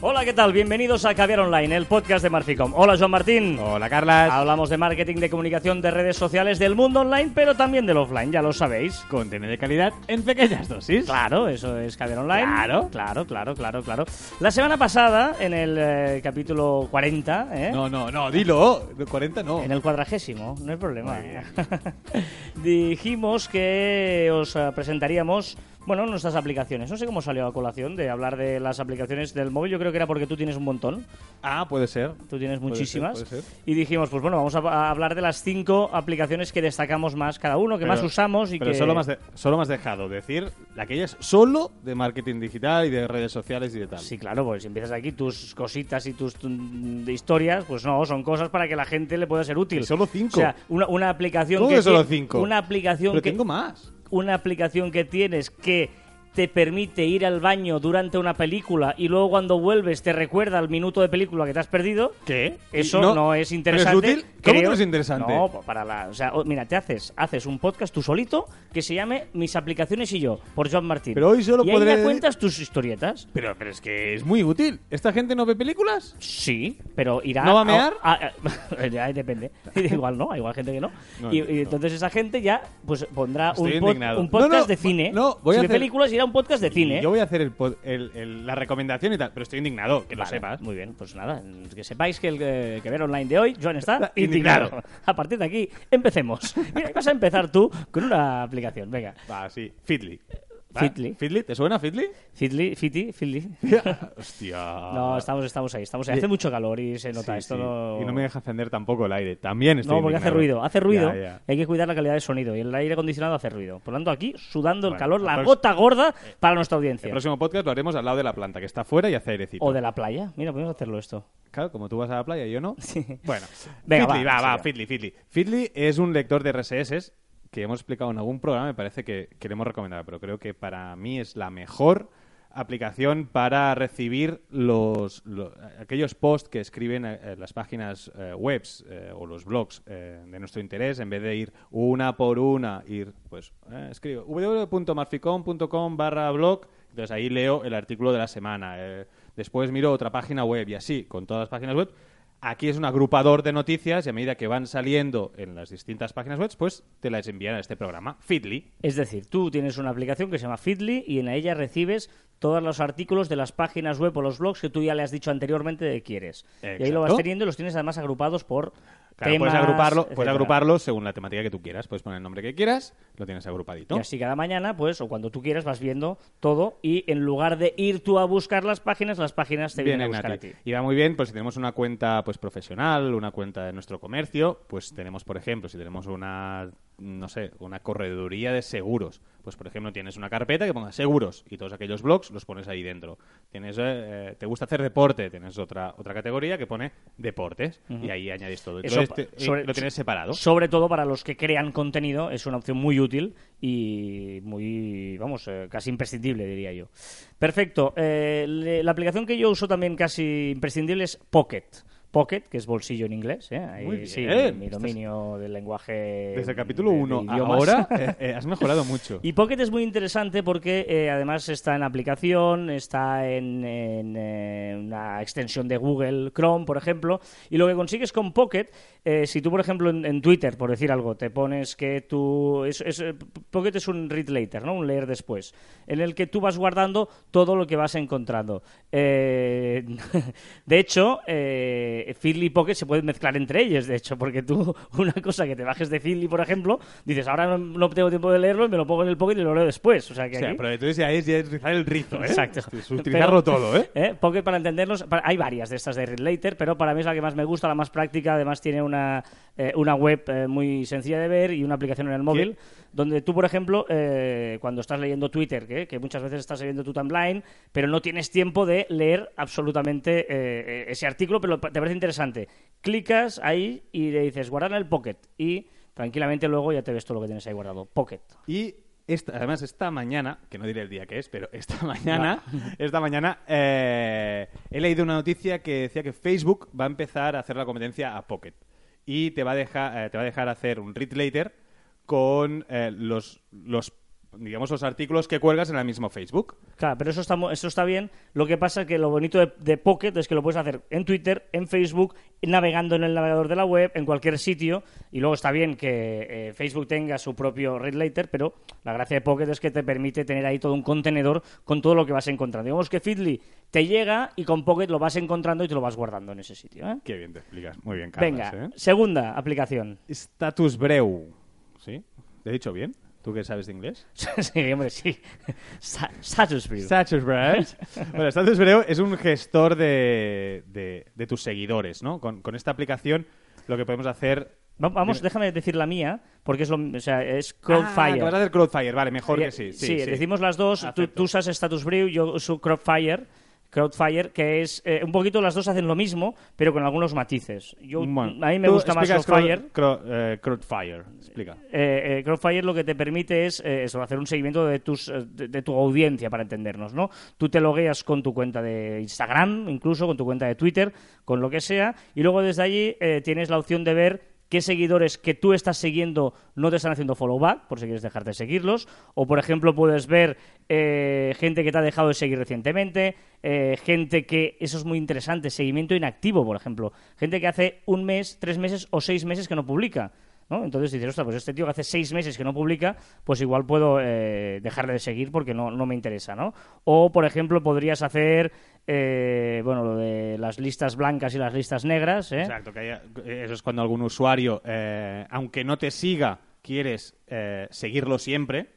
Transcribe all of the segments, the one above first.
Hola, ¿qué tal? Bienvenidos a Caviar Online, el podcast de Marficom. Hola, Joan Martín. Hola, Carlas. Hablamos de marketing, de comunicación, de redes sociales, del mundo online, pero también del offline, ya lo sabéis. Contenido de calidad en pequeñas dosis. Claro, eso es Caviar Online. Claro. Claro, claro, claro, claro. La semana pasada, en el eh, capítulo 40, ¿eh? No, no, no, dilo. De 40 no. En el cuadragésimo, no hay problema. Dijimos que os eh, presentaríamos, bueno, nuestras aplicaciones. No sé cómo salió a colación de hablar de las aplicaciones del móvil. Yo creo que era porque tú tienes un montón. Ah, puede ser. Tú tienes Puede muchísimas. ser, puede ser. Y dijimos, pues bueno, vamos a, a hablar de las cinco aplicaciones que destacamos más cada uno, que Pero- más usamos y Pero que... solo, has de- solo has dejado decir aquellas solo de marketing digital y de redes sociales y de tal. Sí, claro, pues si empiezas aquí tus cositas y tus mm, de historias, pues no, son cosas para que la gente le pueda ser útil. Que solo cinco. O sea, una, una aplicación ¿Cómo que que solo cinco? Una aplicación Pero que tengo más. Una aplicación que tienes que te permite ir al baño durante una película y luego cuando vuelves te recuerda el minuto de película que te has perdido. ¿Qué? Eso No, no, es ¿pero es interesante. útil? ¿Cómo que creo. no es interesante? No, pues para la, o sea, mira, te haces, haces un podcast tú solito que se llame Mis aplicaciones y yo por John Martín. Pero hoy solo y ahí podré- ya cuentas tus historietas. Pero, pero es que es muy útil. ¿Esta gente no ve películas? Sí, pero irá ¿No va a mear? a- a- ya depende. igual no, igual gente que no. No, y, y entonces esa gente ya pues pondrá Estoy un, pod- un podcast de cine. no, voy si a hacer- películas irá un podcast de cine. Yo voy a hacer el pod- el- el- la recomendación y tal, pero estoy indignado, que lo sepas. Muy bien, pues nada, que sepáis que el eh, que ver online de hoy, Joan está indignado. indignado. A partir de aquí, empecemos. Mira, vas a empezar tú con una aplicación, venga. Va, sí. Fitly. ¿Va? Fitly. ¿Fitly? ¿Te suena Fitly? Fitly, Fiti, Fitly. Hostia. No, estamos, estamos ahí, estamos ahí. Hace mucho calor y se nota Sí, esto. sí. No... Y no me deja encender tampoco el aire. También estoy No, porque hace ruido, hace ruido. Ya, ya. Hay que cuidar la calidad de sonido y el aire acondicionado hace ruido. Por lo tanto, aquí sudando el calor, la gota gorda para nuestra audiencia. El próximo podcast lo haremos al lado de la planta, que está afuera y hace airecito. O de la playa. Mira, podemos hacerlo esto. Claro, como tú vas a la playa y yo no. Sí. Bueno, Venga, Feedly, va, va, va. Feedly, Feedly. Feedly es un lector de RSS que hemos explicado en algún programa, me parece que queremos recomendar, pero creo que para mí es la mejor aplicación para recibir los, lo- aquellos posts que escriben eh, eh, las páginas eh, webs eh, o los blogs eh, de nuestro interés en vez de ir una por una ir pues escribo www.marficom.com barra blog entonces ahí leo el artículo de la semana después miro otra página web y así con todas las páginas web Aquí es un agrupador de noticias y a medida que van saliendo en las distintas páginas web, pues te las envían a este programa, Feedly. Es decir, tú tienes una aplicación que se llama Feedly y en ella recibes todos los artículos de las páginas web o los blogs que tú ya le has dicho anteriormente que quieres. Y ahí lo vas teniendo y los tienes además agrupados por Claro, temas, puedes agruparlo, puedes agruparlo según la temática que tú quieras. Puedes poner el nombre que quieras, lo tienes agrupadito. Y así cada mañana, pues, o cuando tú quieras, vas viendo todo y en lugar de ir tú a buscar las páginas, las páginas te vienen a Vienen a buscar a ti. Y va muy bien, pues si tenemos una cuenta pues profesional, una cuenta de nuestro comercio, pues tenemos, por ejemplo, si tenemos una, no sé, una correduría de seguros, pues por ejemplo tienes una carpeta que ponga seguros y todos aquellos blogs los pones ahí dentro. Tienes, eh, eh, te gusta hacer deporte, tienes otra otra categoría que pone deportes y ahí añades todo. Eso Entonces, te- sobre- lo tienes separado. Sobre todo para los que crean contenido, es una opción muy útil y muy, vamos, eh, casi imprescindible, diría yo. Perfecto. Eh, le- la aplicación que yo uso también casi imprescindible es Pocket. Pocket, que es bolsillo en inglés. ¿eh? Ahí, Muy sí, bien. mi Estás- dominio del lenguaje. Desde el capítulo de- de 1 idiomas. ahora eh, eh, has mejorado mucho. Y Pocket es muy interesante porque eh, además está en aplicación, está en, en, eh, una extensión de Google Chrome, por ejemplo, y lo que consigues con Pocket, eh, si tú, por ejemplo, en, en Twitter, por decir algo, te pones que tú... Es, es, eh, Pocket es un read later, ¿no? Un leer después, en el que tú vas guardando todo lo que vas encontrando. Eh, de hecho, eh, Feedly y Pocket se pueden mezclar entre ellos, de hecho, porque tú una cosa que te bajes de Feedly, por ejemplo, dices, ahora no, no tengo tiempo de leerlo, me lo pongo en el Pocket y lo leo después. O sea, que O sea, aquí- pero entonces ya es, ya es rizar el rizo, ¿eh? Exacto. Es utilizarlo Pero- todo, ¿eh? ¿eh? Pocket, para entendernos, hay varias de estas de Read Later, pero para mí es la que más me gusta, la más práctica. Además, tiene una, eh, una web eh, muy sencilla de ver y una aplicación en el móvil, donde tú, por ejemplo, eh, cuando estás leyendo Twitter, que, que muchas veces estás leyendo tu timeline, pero no tienes tiempo de leer absolutamente ese artículo, pero te parece interesante. Clicas ahí y le dices guardar en el Pocket y tranquilamente luego ya te ves todo lo que tienes ahí guardado. Pocket. Y esta, además esta mañana, que no diré el día que es, pero esta mañana, esta mañana eh, he leído una noticia que decía que Facebook va a empezar a hacer la competencia a Pocket y te va a dejar, eh, te va a dejar hacer un read later con eh, los, los digamos, los artículos que cuelgas en el mismo Facebook. Claro, pero eso está, eso está bien. Lo que pasa es que lo bonito de, de Pocket es que lo puedes hacer en Twitter, en Facebook, navegando en el navegador de la web, en cualquier sitio. Y luego está bien que eh, Facebook tenga su propio read later, pero la gracia de Pocket es que te permite tener ahí todo un contenedor con todo lo que vas encontrando. Digamos que Feedly te llega y con Pocket lo vas encontrando y te lo vas guardando en ese sitio. ¿eh? Qué bien te explicas. Muy bien, Carlos. Venga, ¿eh? segunda aplicación. Status Breu. ¿Sí? ¿Te he dicho bien? ¿Tú que sabes de inglés? sí, hombre, sí. Sa- Status View. Status Breu. bueno, es un gestor de, de- de tus seguidores, ¿no? Con, con esta aplicación lo que podemos hacer... Va- Vamos, Dime. déjame decir la mía, porque es lo, o sea, es Ah, Crowdfire. que vas a hacer Crowdfire, vale, mejor que sí. Sí, sí. decimos las dos. Tú usas Status Brew, yo uso Crowdfire. Crowdfire, que es eh, un poquito las dos hacen lo mismo, pero con algunos matices. Yo, Bueno, a mí me gusta más Crowdfire. Crow- Crow- eh, Crowdfire, explica. Eh, eh, Crowdfire lo que te permite es eso, hacer un seguimiento de, tus, de, de tu audiencia, para entendernos, ¿no? Tú te logueas con tu cuenta de Instagram, incluso con tu cuenta de Twitter, con lo que sea, y luego desde allí eh, tienes la opción de ver qué seguidores que tú estás siguiendo no te están haciendo follow back, por si quieres dejar de seguirlos, o por ejemplo puedes ver eh, gente que te ha dejado de seguir recientemente, eh, gente que, eso es muy interesante, seguimiento inactivo, por ejemplo, gente que hace un mes, tres meses o seis meses que no publica. ¿no? Entonces dices, ostras, pues este tío que hace seis meses que no publica, pues igual puedo eh, dejarle de seguir porque no, no me interesa, ¿no? O, por ejemplo, podrías hacer, eh, bueno, lo de las listas blancas y las listas negras, ¿eh? Exacto, que haya- eso es cuando algún usuario, eh, aunque no te siga, quieres eh, seguirlo siempre,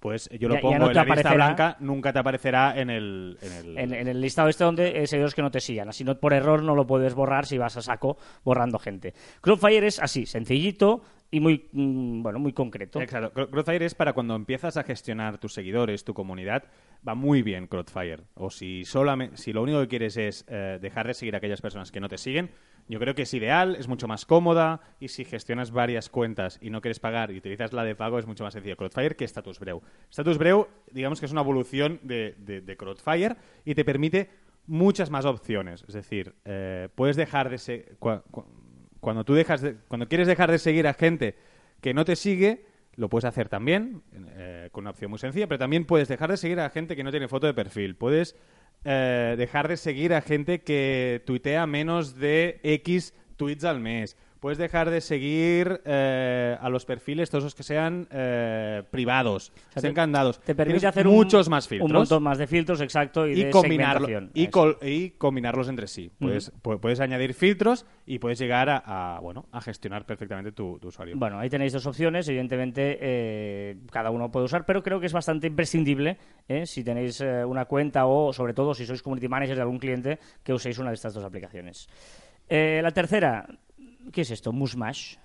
pues yo lo Ya- ya pongo no en la lista blanca, nunca te aparecerá en el... En el... En, en el listado este donde eh, seguidores que no te sigan. Así no, por error no lo puedes borrar si vas a saco borrando gente. Crowdfire es así, sencillito y muy, mm, bueno, muy concreto. Exacto. Cro- Crowdfire es para cuando empiezas a gestionar tus seguidores, tu comunidad, va muy bien Crowdfire. O si solamente, si lo único que quieres es eh, dejar de seguir a aquellas personas que no te siguen, yo creo que es ideal, es mucho más cómoda y si gestionas varias cuentas y no quieres pagar y utilizas la de pago es mucho más sencillo Crowdfire que Status Breu. Status Breu, digamos que es una evolución de, de, de Crowdfire y te permite muchas más opciones. Es decir, eh, puedes dejar de ser... cuando tú dejas de- cuando quieres dejar de seguir a gente que no te sigue, lo puedes hacer también, eh, con una opción muy sencilla, pero también puedes dejar de seguir a gente que no tiene foto de perfil. Puedes eh, dejar de seguir a gente que tuitea menos de X tweets al mes. Puedes dejar de seguir eh, a los perfiles, todos los que sean eh, privados, sea, estén te- permite Tienes hacer un- muchos más filtros Un montón más de filtros, exacto, y, y, de combinarlo, segmentación. y, Eso. col- y combinarlos entre sí. Puedes, pu- puedes añadir filtros y puedes llegar a, a, bueno, a gestionar perfectamente tu, tu usuario. Bueno, ahí tenéis dos opciones, evidentemente eh, cada uno puede usar, pero creo que es bastante imprescindible eh, si tenéis una cuenta o sobre todo si sois community manager de algún cliente que uséis una de estas dos aplicaciones. Eh, la tercera, ¿qué es esto? Musmash.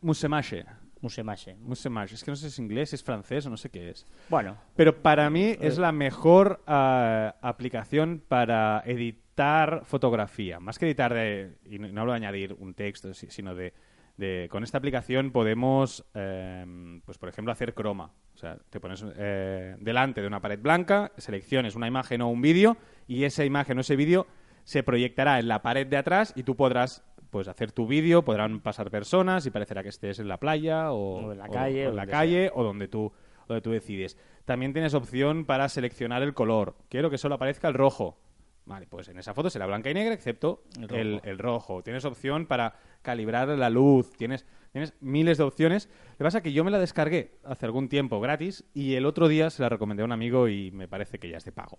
Musemache. Musemache. Musemache. Es que no sé si es inglés, si es francés o no sé qué es. Bueno, Pero para mí es la mejor ah, aplicación para editar fotografía. Más que editar de... Y no, no hablo de añadir un texto, si- sino de... de- con esta aplicación podemos, eh, pues por ejemplo, hacer croma. O sea, te pones eh, delante de una pared blanca, selecciones una imagen o un vídeo y esa imagen o ese vídeo se proyectará en la pared de atrás y tú podrás pues hacer tu vídeo, podrán pasar personas y parecerá que estés en la playa o, O en la calle, o o en la donde calle o donde tú donde tú decides. También tienes opción para seleccionar el color. Quiero que solo aparezca el rojo. Vale, pues en esa foto será blanca y negra, excepto El el rojo. Tienes opción para calibrar la luz. Tienes, tienes miles de opciones. Lo que pasa es que yo me la descargué hace algún tiempo gratis y el otro día se la recomendé a un amigo y me parece que ya es de pago.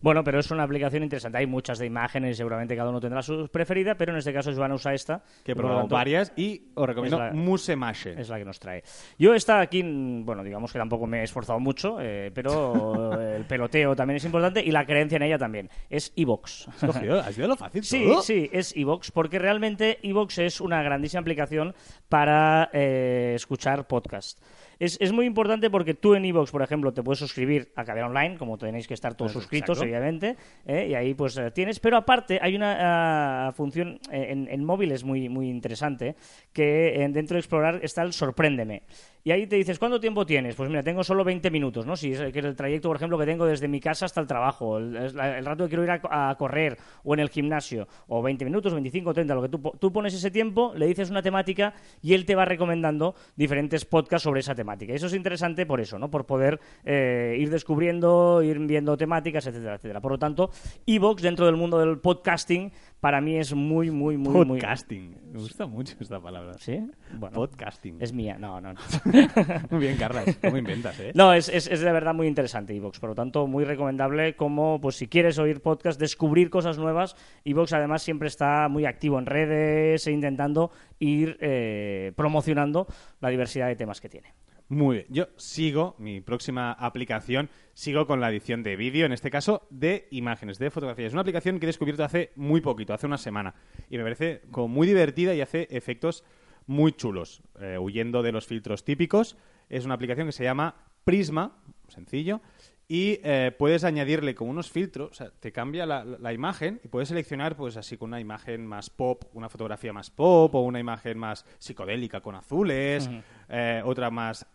Bueno, pero es una aplicación interesante. Hay muchas de imágenes y seguramente cada uno tendrá su preferida, pero en este caso Joana usa esta. Que he probado varias y os recomiendo la- Musemache. Es la que nos trae. Yo esta aquí, mm, bueno, digamos que tampoco me he esforzado mucho, eh, pero el peloteo también es importante y la creencia en ella también. Es Evox. ¿Has? ¿Has ido a lo fácil Sí, todo? sí, es Evox, porque realmente Evox es una grandísima aplicación para eh, escuchar podcast. Es, es muy importante porque tú en Evox, por ejemplo, te puedes suscribir a Cadena Online, como tenéis que estar todos suscritos, exacto. obviamente, ¿eh? y ahí pues eh, tienes. Pero aparte hay una ah, función eh, en, en móviles muy, muy interesante que dentro de Explorar está el Sorpréndeme. y ahí te dices, ¿cuánto tiempo tienes? Pues mira, tengo solo 20 minutos, ¿no? Si es, que el trayecto, por ejemplo, que tengo desde mi casa hasta el trabajo, el, el rato que quiero ir a, a correr o en el gimnasio, o 20 minutos, 25, 30, lo que tú, tú pones ese tiempo, le dices una temática y él te va recomendando diferentes podcasts sobre esa temática. Y eso es interesante por eso, ¿no? Por poder eh, ir descubriendo, ir viendo temáticas, etcétera, etcétera. Por lo tanto, Evox dentro del mundo del podcasting para mí es muy, muy, muy, muy... Podcasting. Me gusta mucho esta palabra. ¿Sí? Bueno, Podcasting. es mía. No, no, no. Muy bien, Carlas. ¿Cómo inventas, eh? No, es, es, es de verdad muy interesante Evox, por lo tanto, muy recomendable como, pues si quieres oír podcast, descubrir cosas nuevas. Evox además siempre está muy activo en redes e intentando ir eh, promocionando la diversidad de temas que tiene. Muy bien. Yo sigo, mi próxima aplicación, sigo con la edición de vídeo, en este caso de imágenes, de fotografías. Es una aplicación que he descubierto hace muy poquito, hace una semana. Y me parece como muy divertida y hace efectos muy chulos, eh, huyendo de los filtros típicos. Es una aplicación que se llama Prisma, sencillo, y eh, puedes añadirle como unos filtros, o sea, te cambia la, imagen y puedes seleccionar pues así con una imagen más pop, una fotografía más pop o una imagen más psicodélica con azules, eh, otra más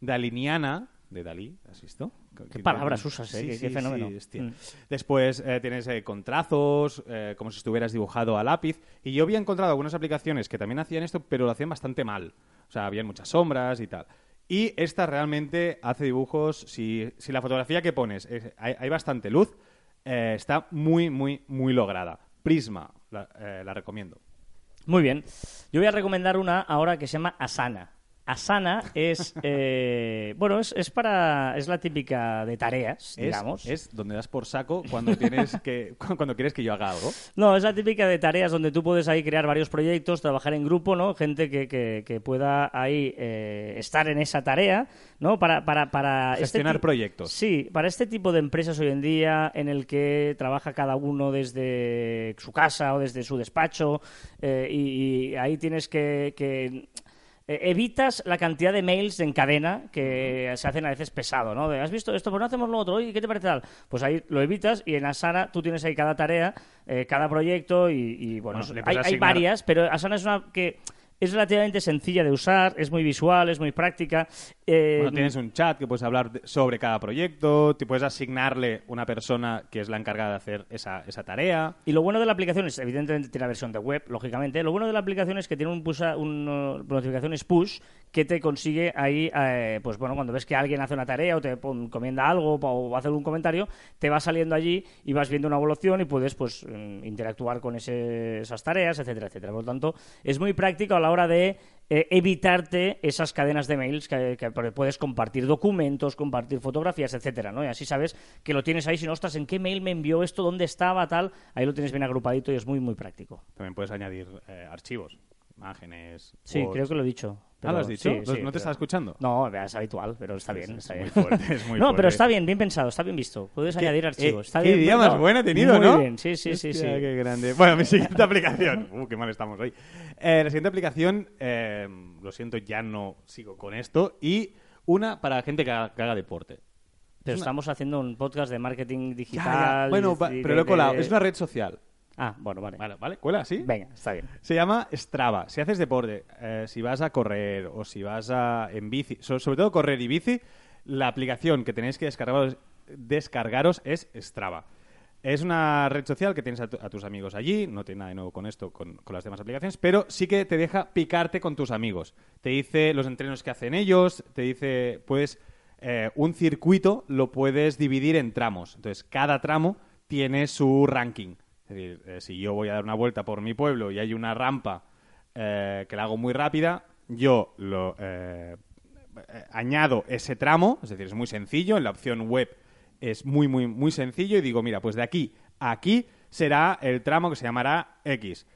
daliniana de Dalí, ¿has visto? Qué palabras usas, eh, Sí, qué- sí, qué fenómeno. sí. Mm. Después eh, tienes eh, con trazos, eh, como si estuvieras dibujado a lápiz. Y yo había encontrado algunas aplicaciones que también hacían esto, pero lo hacían bastante mal. O sea, habían muchas sombras y tal. Y esta realmente hace dibujos. Si, si la fotografía que pones es- hay, hay bastante luz, eh, está muy, muy, muy lograda. Prisma, la, eh, la recomiendo. Muy bien. Yo voy a recomendar una ahora que se llama Asana. Asana es, eh, bueno, es, es para, es la típica de tareas, Es, digamos. es donde das por saco cuando tienes que cuando quieres que yo haga algo. No, es la típica de tareas donde tú puedes ahí crear varios proyectos, trabajar en grupo, ¿no? Gente que, que, que pueda ahí eh, estar en esa tarea, ¿no? Para, para, para este Gestionar ti- proyectos. Sí, para este tipo de empresas hoy en día en el que trabaja cada uno desde su casa o desde su despacho eh, y, y ahí tienes que... que eh, evitas la cantidad de mails en cadena que se hacen a veces pesado, ¿no? De, ¿Has visto esto? Pues no hacemos lo otro. Oye, ¿qué te parece tal? Pues ahí lo evitas y en Asana tú tienes ahí cada tarea, eh, cada proyecto y, y, bueno, hay, hay varias, pero Asana es una que es relativamente sencilla de usar, es muy visual, es muy práctica. eh, Bueno, tienes un chat que puedes hablar de- sobre cada proyecto, te puedes asignarle una persona que es la encargada de hacer esa, esa tarea. Y lo bueno de la aplicación es, evidentemente, tiene la versión de web, lógicamente. Lo bueno de la aplicación es que tiene un, un, uh, notificaciones push que te consigue ahí, eh, pues bueno, cuando ves que alguien hace una tarea o te encomienda algo o hace algún comentario, te va saliendo allí y vas viendo una evolución y puedes, pues, mm, interactuar con ese- esas tareas, etcétera, etcétera. Por lo tanto, es muy práctico a la hora de eh, evitarte esas cadenas de mails que, que puedes compartir documentos, compartir fotografías, etcétera, ¿no? Y así sabes que lo tienes ahí, si no, ostras, ¿en qué mail me envió esto? ¿Dónde estaba? Tal. Ahí lo tienes bien agrupadito y es muy, muy práctico. También puedes añadir eh, archivos, imágenes. Sí, quotes. creo que lo he dicho. Ah, pero- ¿lo has dicho? sí, ¿No- sí, ¿No te pero- estás escuchando? No, es habitual, pero está bien. Es está muy bien. fuerte, es muy no, fuerte. pero está bien, bien pensado, está bien visto. Puedes ¿Qué- añadir archivos. eh, está qué bien, idea más buena he tenido, muy ¿no? bien, sí, sí, sí. sí. Qué grande. Bueno, mi siguiente aplicación. Uh, qué mal estamos hoy. Eh, la siguiente aplicación, eh, lo siento, ya no sigo con esto. Y una para gente que haga, que haga deporte. Pero Es una- estamos haciendo un podcast de marketing Ya, ya. digital. Bueno, pero lo he colado. Es una red social. Ah, bueno, vale. Vale, ¿vale? ¿Cuela? ¿Sí? Venga, está bien. Se llama Strava. Si haces deporte, eh, si vas a correr o si vas a, en bici, so- sobre todo correr y bici, la aplicación que tenéis que descargaros, descargaros es Strava. Es una red social que tienes a, tu- a tus amigos allí, no tiene nada de nuevo con esto, con, con las demás aplicaciones, pero sí que te deja picarte con tus amigos. Te dice los entrenos que hacen ellos, te dice, pues, eh, un circuito lo puedes dividir en tramos. Entonces, cada tramo tiene su ranking. Es decir, eh, si yo voy a dar una vuelta por mi pueblo y hay una rampa eh, que la hago muy rápida, yo lo eh, añado ese tramo, es decir, es muy sencillo, en la opción web es muy, muy, muy sencillo y digo, mira, pues de aquí a aquí será el tramo que se llamará X.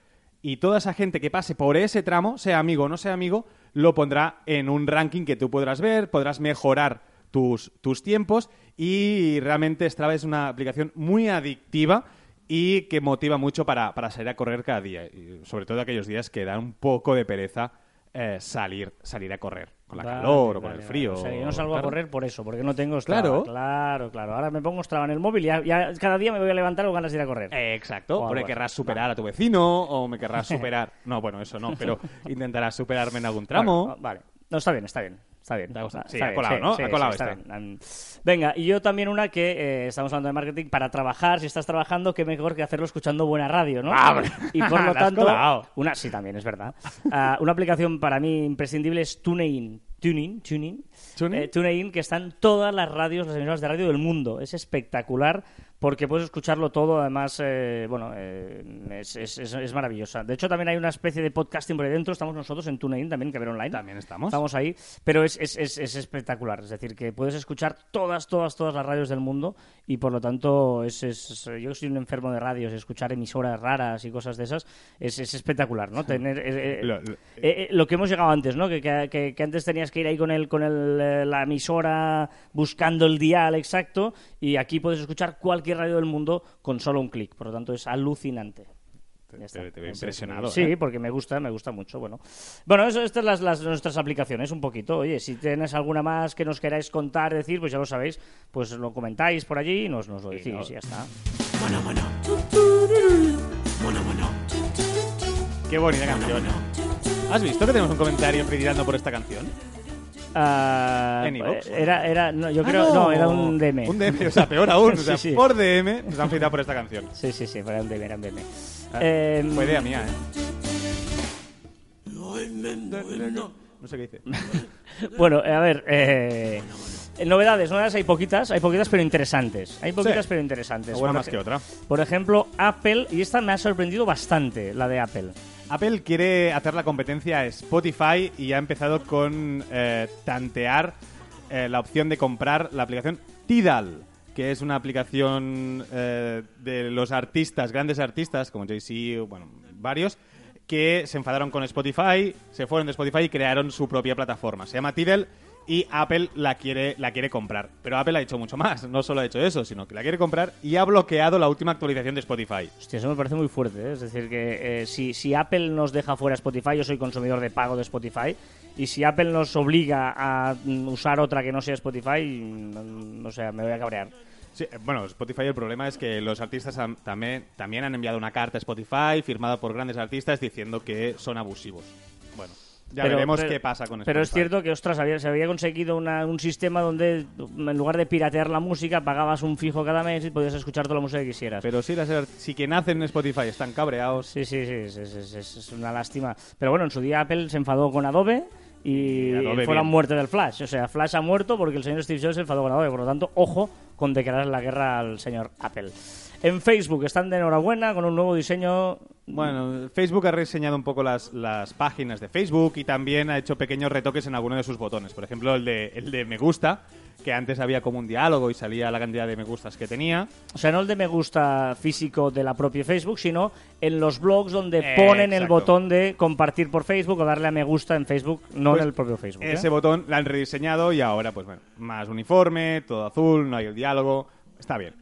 Y toda esa gente que pase por ese tramo, sea amigo o no sea amigo, lo pondrá en un ranking que tú podrás ver, podrás mejorar tus, tus tiempos y realmente Strava es una aplicación muy adictiva y que motiva mucho para, para salir a correr cada día. Y sobre todo aquellos días que dan un poco de pereza eh, salir, salir a correr, con la calor o con el frío. O sea, yo no salgo a correr por eso, porque no tengo Strava. Claro. Claro, claro. Ahora me pongo Strava en el móvil y ya, ya cada día me voy a levantar con ganas de ir a correr. Eh, exacto, O porque querrás superar a tu vecino o me querrás superar... No, bueno, eso no, pero intentarás superarme en algún tramo. Bueno, vale. No, está bien, está bien. Está bien. Está Sí, bien, colado, ¿no? Ha colado está este. bien. Venga, y yo también una que eh, estamos hablando de marketing para trabajar. Si estás trabajando, qué mejor que hacerlo escuchando buena radio, ¿no? Ah, y por lo tanto, colado. una sí también es verdad. Ah, una aplicación para mí imprescindible es TuneIn. TuneIn, TuneIn, ¿TuneIn? Eh, TuneIn, que están todas las radios, las emisoras de radio del mundo. Es espectacular porque puedes escucharlo todo. Además, eh, bueno, eh, es, es- es- es maravillosa. De hecho, también hay una especie de podcasting por ahí dentro. Estamos nosotros en TuneIn también, que ver online. También estamos. Estamos ahí, pero es, es, es, es espectacular. Es decir, que puedes escuchar todas, todas, todas las radios del mundo y por lo tanto, es, es, yo soy un enfermo de radios, escuchar emisoras raras y cosas de esas es, es espectacular, ¿no? Tener eh, eh, Lo- lo- eh, eh, lo que hemos llegado antes, ¿no? Que, que- que- antes tenías que ir ahí con el con el, la emisora buscando el dial exacto y aquí puedes escuchar cualquier radio del mundo con solo un clic. Por lo tanto, es alucinante. Te- veo Es- es- impresionado, Sí, ¿eh? porque me gusta, me gusta mucho. Bueno, bueno eso, estas las, las nuestras aplicaciones un poquito. Oye, si tienes alguna más que nos queráis contar, decir, pues ya lo sabéis, pues lo comentáis por allí y nos, nos lo decís no. y ya está. Qué bonita canción. ¿Has visto que tenemos un comentario felicitando por esta canción? ¿En iVoox? era, era, no, yo Ah, creo, no. era un DM. Un DM, o sea, peor aún. O sea, Sí, por DM nos han felicitado por esta canción. Sí, sí, sí, era un DM, era un DM. Ah, Em, Fue idea mía, ¿eh? No sé qué dice. Bueno, a ver, eh, novedades, novedades hay poquitas, hay poquitas pero interesantes. Hay poquitas Sí. pero interesantes. Por más que otra. Por ejemplo, Apple, y esta me ha sorprendido bastante, la de Apple. Apple quiere hacer la competencia a Spotify y ha empezado con eh, tantear eh, la opción de comprar la aplicación Tidal, que es una aplicación eh, de los artistas, grandes artistas como Jay-Z, bueno, varios, que se enfadaron con Spotify, se fueron de Spotify y crearon su propia plataforma. Se llama Tidal y Apple la quiere, la quiere comprar. Pero Apple ha hecho mucho más, no solo ha hecho eso, sino que la quiere comprar y ha bloqueado la última actualización de Spotify. Hostia, eso me parece muy fuerte. ¿eh? Es decir, que eh, si, si Apple nos deja fuera Spotify, yo soy consumidor de pago de Spotify, y si Apple nos obliga a mm, usar otra que no sea Spotify, mm, o sea, me voy a cabrear. Sí, eh, bueno, Spotify el problema es que los artistas han- también, también han enviado una carta a Spotify firmada por grandes artistas diciendo que son abusivos. Bueno, ya Pero- veremos pero- qué pasa con Spotify. Pero es cierto que, ostras, había- se había conseguido una- un sistema donde en lugar de piratear la música, pagabas un fijo cada mes y podías escuchar toda la música que quisieras. Pero sí, las, si quien hacen en Spotify están cabreados. Sí, sí, sí, es, una lástima. Pero bueno, en su día Apple se enfadó con Adobe y, Adobe fue la muerte del Flash. O sea, Flash ha muerto porque el señor Steve Jobs se enfadó con Adobe. Por lo tanto, ojo con declarar la guerra al señor Apple. En Facebook están de enhorabuena con un nuevo diseño. Bueno, Facebook ha reseñado un poco las, las páginas de Facebook y también ha hecho pequeños retoques en algunos de sus botones. Por ejemplo, el de, el de me gusta, que antes había como un diálogo y salía la cantidad de me gustas que tenía. O sea, no el de me gusta físico de la propia Facebook, sino en los blogs donde Eh, ponen el botón de compartir por Facebook o darle a me gusta en Facebook, no Pues en el propio Facebook. ¿eh? Ese botón lo han rediseñado y ahora, pues bueno, más uniforme, todo azul, no hay el diálogo. Está bien.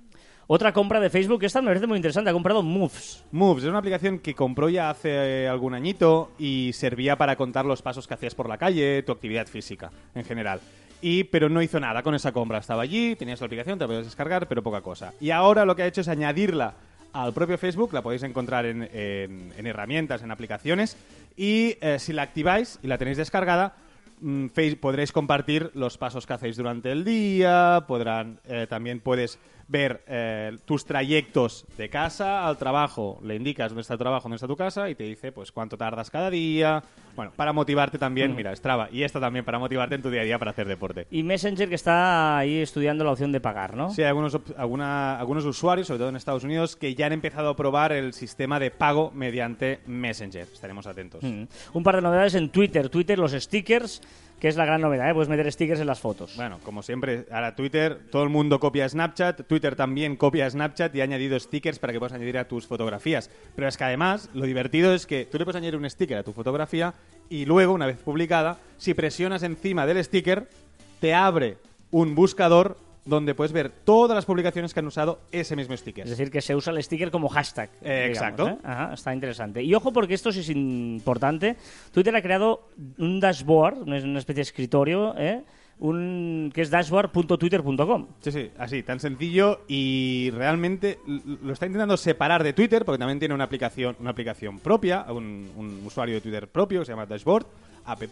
Otra compra de Facebook, esta me parece muy interesante, ha comprado Moves. Moves es una aplicación que compró ya hace algún añito y servía para contar los pasos que hacías por la calle, tu actividad física en general. Y, pero no hizo nada con esa compra. Estaba allí, tenías la aplicación, te la podías descargar, pero poca cosa. Y ahora lo que ha hecho es añadirla al propio Facebook, la podéis encontrar en, en- en herramientas, en aplicaciones, y eh, si la activáis y la tenéis descargada, podréis compartir los pasos que hacéis durante el día, podrán, eh, también puedes ver eh, tus trayectos de casa al trabajo, le indicas dónde está tu trabajo, dónde está tu casa y te dice pues cuánto tardas cada día, bueno, para motivarte también, mira, Strava, y esta también para motivarte en tu día a día para hacer deporte. Y Messenger que está ahí estudiando la opción de pagar, ¿no? Sí, hay algunos, alguna- algunos usuarios, sobre todo en Estados Unidos, que ya han empezado a probar el sistema de pago mediante Messenger. Estaremos atentos. Mm. Un par de novedades en Twitter. Twitter, los stickers, que es la gran novedad, ¿eh? Puedes meter stickers en las fotos. Bueno, como siempre, ahora Twitter, todo el mundo copia Snapchat, Twitter también copia Snapchat y ha añadido stickers para que puedas añadir a tus fotografías. Pero es que además, lo divertido es que tú le puedes añadir un sticker a tu fotografía y luego, una vez publicada, si presionas encima del sticker, te abre un buscador donde puedes ver todas las publicaciones que han usado ese mismo sticker. Es decir, que se usa el sticker como hashtag. Eh, digamos, exacto. ¿eh? Ajá, está interesante. Y ojo porque esto sí es importante. Twitter ha creado un dashboard, una una especie de escritorio, ¿eh? un, que es dashboard.twitter.com. Sí, sí, así, tan sencillo y realmente lo está intentando separar de Twitter porque también tiene una aplicación, una aplicación propia, un, un usuario de Twitter propio que se llama Dashboard, app,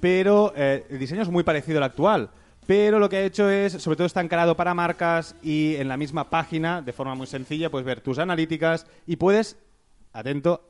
pero eh, el diseño es muy parecido al actual. Pero lo que ha hecho es, sobre todo está encarado para marcas y en la misma página, de forma muy sencilla, puedes ver tus analíticas y puedes, atento,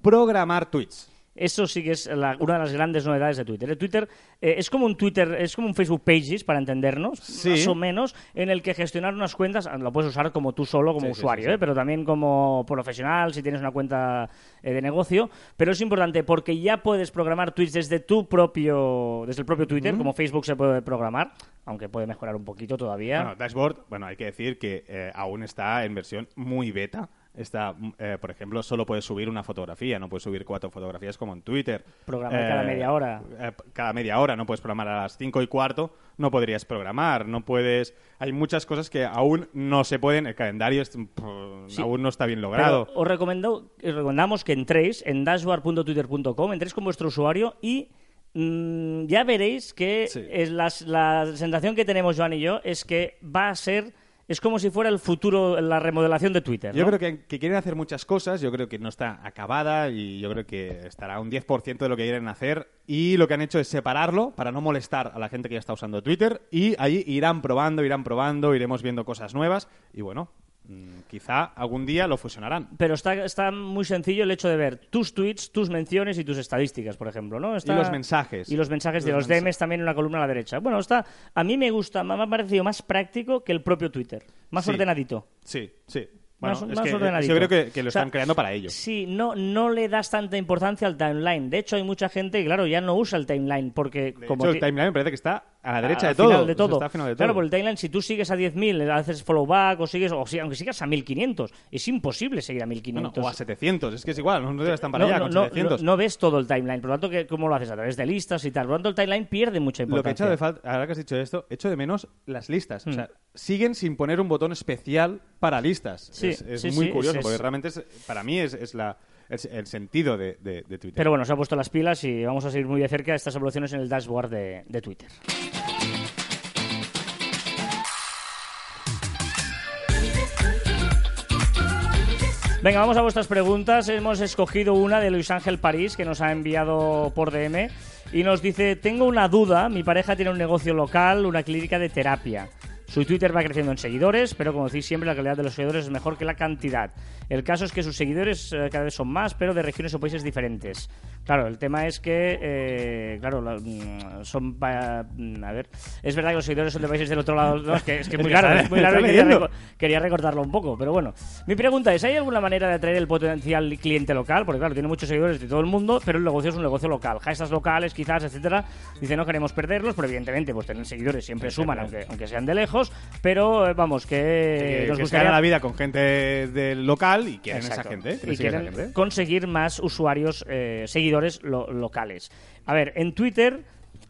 programar tweets. Eso sí que es la- una de las grandes novedades de Twitter. El Twitter eh, es como un Twitter, es como un Facebook Pages, para entendernos, Sí. más o menos, en el que gestionar unas cuentas ah, lo puedes usar como tú solo, como Sí, usuario, sí. ¿eh? pero también como profesional, si tienes una cuenta eh, de negocio. Pero es importante porque ya puedes programar tweets desde tu propio, desde el propio Twitter, como Facebook se puede programar, aunque puede mejorar un poquito todavía. Bueno, Dashboard, bueno, hay que decir que eh, aún está en versión muy beta. Está, mm, eh, por ejemplo, solo puedes subir una fotografía, no puedes subir cuatro fotografías como en Twitter. Programar cada media hora. eh, cada media hora, no puedes programar a las cinco y cuarto, no podrías programar, no puedes... Hay muchas cosas que aún no se pueden, el calendario es, Sí. aún no está bien logrado. Os recomendo, os recomendamos que entréis en dashboard.twitter.com, entréis con vuestro usuario y mm, ya veréis que Sí. es las- la sensación que tenemos Joan y yo es que va a ser, es como si fuera el futuro, la remodelación de Twitter. Yo creo que, que quieren hacer muchas cosas, yo creo que no está acabada y yo creo que estará un 10% de lo que quieren hacer y lo que han hecho es separarlo para no molestar a la gente que ya está usando Twitter y ahí irán probando, irán probando, iremos viendo cosas nuevas y bueno, quizá algún día lo fusionarán. Pero está, está muy sencillo el hecho de ver tus tweets, tus menciones y tus estadísticas, por ejemplo, ¿no? Está- Y los mensajes. Y los mensajes de Los DMs también en una columna a la derecha. Bueno, está, a mí me gusta, me ha parecido más práctico que el propio Twitter. Más Sí. ordenadito. Sí, sí. Bueno, Más- es más que, ordenadito. yo creo que, que lo O sea, están creando para ello. Sí, no, no le das tanta importancia al timeline. De hecho, hay mucha gente que, claro, ya no usa el timeline porque... De como hecho, el ti- timeline me parece que está a la derecha de todo. final de O sea, final de Claro, todo. por el timeline, si tú sigues a 10.000, haces follow back o sigues, o si, aunque sigas a 1.500, es imposible seguir a 1.500. Bueno, o a 700, es que es igual, no debe estar para no, allá no, con no, 700. no- no ves todo el timeline, por lo tanto, que- ¿cómo lo haces? A través de listas y tal. Por lo tanto, el timeline pierde mucha Lo que he importancia. echado de falta, ahora que has dicho esto, echo de menos las listas. O sea, siguen sin poner un botón especial para listas. Sí, es es sí, muy sí, curioso, es- porque realmente es- para mí es la, el, el sentido de, de- de Twitter. Pero bueno, se ha puesto las pilas y vamos a seguir muy de cerca estas evoluciones en el dashboard de, de Twitter. Venga, vamos a vuestras preguntas. Hemos escogido una de Luis Ángel París que nos ha enviado por DM y nos dice, tengo una duda, mi pareja tiene un negocio local, una clínica de terapia. Su Twitter va creciendo en seguidores, pero como decís siempre, la calidad de los seguidores es mejor que la cantidad. El caso es que sus seguidores eh, cada vez son más, pero de regiones o países diferentes. Claro, el tema es que, eh, claro, la- mm, son... pa- mm, a ver, es verdad que los seguidores son de países del otro lado. No, es que es, que es muy está- es muy largo y quería, reco- quería recortarlo un poco, pero bueno. Mi pregunta es, ¿hay alguna manera de atraer el potencial cliente local? Porque claro, tiene muchos seguidores de todo el mundo, pero el negocio es un negocio local. Hashtags locales, quizás, etcétera. Dice, no queremos perderlos, pero evidentemente, pues tener seguidores siempre suman, aunque, aunque sean de lejos. Pero, eh, vamos, que, que, nos que gustaría... la vida con gente del local y quieren Exacto. esa gente. que Y esa quieren gente. conseguir más usuarios, eh, seguidores lo- locales. A ver, en Twitter,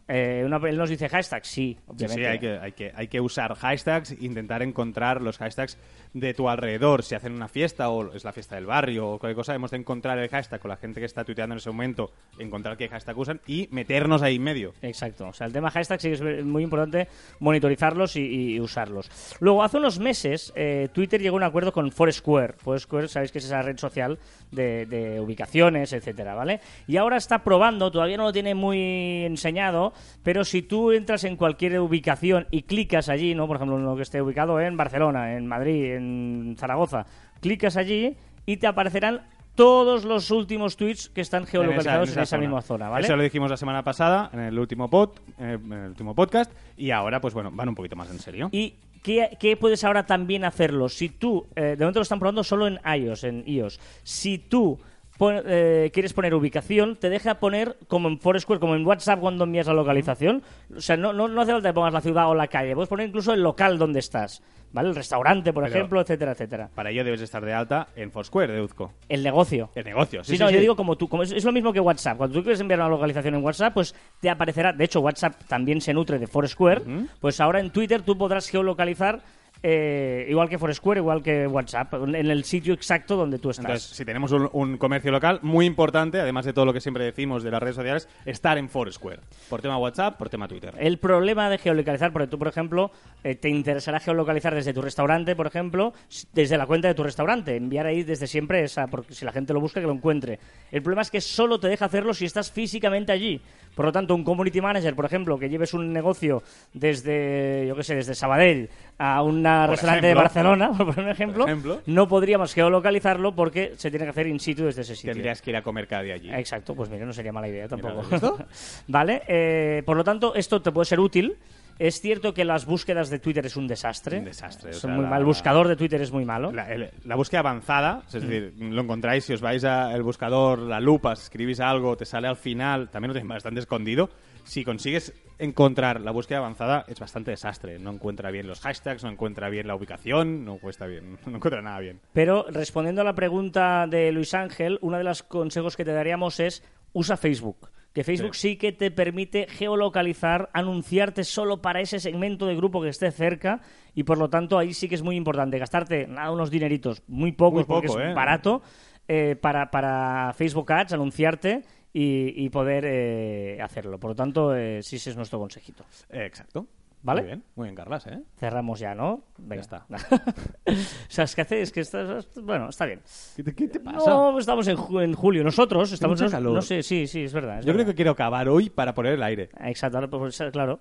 eh, una- él nos dice hashtag, sí, Sí, obviamente. sí, hay que, hay, que, hay que usar hashtags, intentar encontrar los hashtags de tu alrededor. Si hacen una fiesta o es la fiesta del barrio o cualquier cosa, hemos de encontrar el hashtag con la gente que está tuiteando en ese momento, encontrar qué hashtag usan y meternos ahí en medio. Exacto. O sea, el tema hashtag sí que es muy importante monitorizarlos y, y usarlos. Luego, hace unos meses, eh, Twitter llegó a un acuerdo con Foursquare. Foursquare, sabéis que es esa red social de, de ubicaciones, etcétera, ¿vale? Y ahora está probando, todavía no lo tiene muy enseñado, pero si tú entras en cualquier ubicación y clicas allí, ¿no? Por ejemplo, en lo que esté ubicado en Barcelona, en Madrid, en Zaragoza, clicas allí y te aparecerán todos los últimos tweets que están geolocalizados en esa, misma zona, ¿vale? Eso lo dijimos la semana pasada en el último pod, en el último podcast y ahora pues bueno, van un poquito más en serio. ¿Y qué, qué puedes ahora también hacerlo? Si tú, eh, de momento lo están probando solo en iOS, en iOS. Si tú pon- eh, quieres poner ubicación, te deja poner como en Foursquare, como en WhatsApp cuando envías la localización. O sea, no, no, no hace falta que pongas la ciudad o la calle, puedes poner incluso el local donde estás, ¿vale? El restaurante, por Pero- ejemplo, etcétera, etcétera. Para ello debes estar de alta en Foursquare de Uzco. El negocio. El negocio, sí, Sí, sí, no, sí. yo digo como tú, como es, es lo mismo que WhatsApp. Cuando tú quieres enviar una localización en WhatsApp, pues te aparecerá. De hecho, WhatsApp también se nutre de Foursquare. Pues ahora en Twitter tú podrás geolocalizar eh, igual que Foursquare, igual que WhatsApp, en el sitio exacto donde tú estás. Entonces, si tenemos un, un comercio local, muy importante, además de todo lo que siempre decimos de las redes sociales, estar en Foursquare. Por tema WhatsApp, por tema Twitter. El problema de geolocalizar, porque tú, por ejemplo, eh, te interesará geolocalizar desde tu restaurante, por ejemplo, desde la cuenta de tu restaurante, enviar ahí desde siempre esa, porque si la gente lo busca, que lo encuentre. El problema es que solo te deja hacerlo si estás físicamente allí, Por lo tanto, un community manager, por ejemplo, que lleves un negocio desde, yo qué sé, desde Sabadell a un restaurante de. Barcelona, por poner un ejemplo, Por ejemplo. no podríamos geolocalizarlo porque se tiene que hacer in situ desde ese sitio. Tendrías que ir a comer cada día allí. Exacto, pues mira, no sería mala idea tampoco. vale, eh, por lo tanto, esto te puede ser útil. Es cierto que las búsquedas de Twitter es un desastre. Un desastre, o Es sea, muy la- mal. El buscador de Twitter es muy malo. La, el- la búsqueda avanzada, es decir, lo encontráis si os vais al buscador, la lupa, escribís algo, te sale al final, también lo tenéis bastante escondido. Si consigues encontrar la búsqueda avanzada, es bastante desastre. No encuentra bien los hashtags, no encuentra bien la ubicación, no cuesta bien, no encuentra nada bien. Pero respondiendo a la pregunta de Luis Ángel, uno de los consejos que te daríamos es usa Facebook. Que Facebook sí. que te permite geolocalizar, anunciarte solo para ese segmento de grupo que esté cerca y por lo tanto ahí sí que es muy importante gastarte nada, unos dineritos, muy pocos Muy porque poco, es ¿eh? barato, eh, para, para Facebook Ads, anunciarte y, y poder eh, hacerlo. Por lo tanto, eh, sí, ese es nuestro consejito. Exacto. ¿Vale? Muy bien, muy bien, Carlas, ¿eh? Cerramos ya, ¿no? Venga. está. o sea, es que hace, es que estás, bueno, está bien. ¿Qué te, qué te pasa? No, estamos en, ju- en julio. Nosotros estamos. mucha No, calor. no sé, sí, sí, es verdad. es Yo creo que quiero acabar hoy para poner el aire. Exacto, ahora, pues, claro.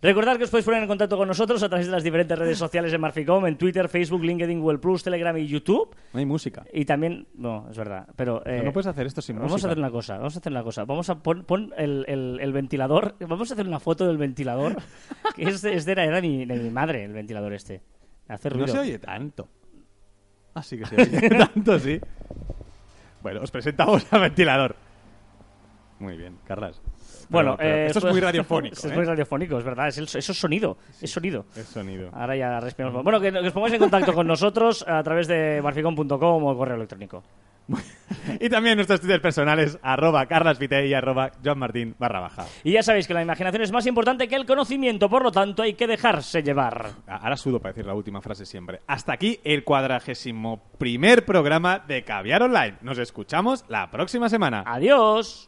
Recordad que os podéis poner en contacto con nosotros a través de las diferentes redes sociales de Marficom, en Twitter, Facebook, LinkedIn, Google Plus, Telegram y YouTube. No hay música. Y también, no, es verdad, pero... eh, no puedes hacer esto sin Vamos música. a hacer una cosa, vamos a hacer una cosa. Vamos a pon, pon el, el- el ventilador, vamos a hacer una foto del ventilador, que es, de- es de, la, era de mi, de mi madre, el ventilador este. Hace ruido. No se oye tanto. Ah, sí que se oye tanto, sí. Bueno, os presentamos al ventilador. Muy bien, Carlas. Bueno, Pero- pero eh, esto es pues- muy radiofónico. Esto es ¿eh? muy radiofónico, es verdad. Es el- eso es sonido. Es sonido. Es sonido. Ahora ya respiramos. Bueno, que, que os pongáis en contacto con nosotros a través de marficom.com o correo electrónico. Y también nuestros twitters personales, arroba carlasvite y arroba joanmartin barra baja. Y ya sabéis que la imaginación es más importante que el conocimiento, por lo tanto hay que dejarse llevar. Ah, Ahora sudo para decir la última frase siempre. Hasta aquí el cuadragésimo primer programa de Caviar Online. Nos escuchamos la próxima semana. Adiós.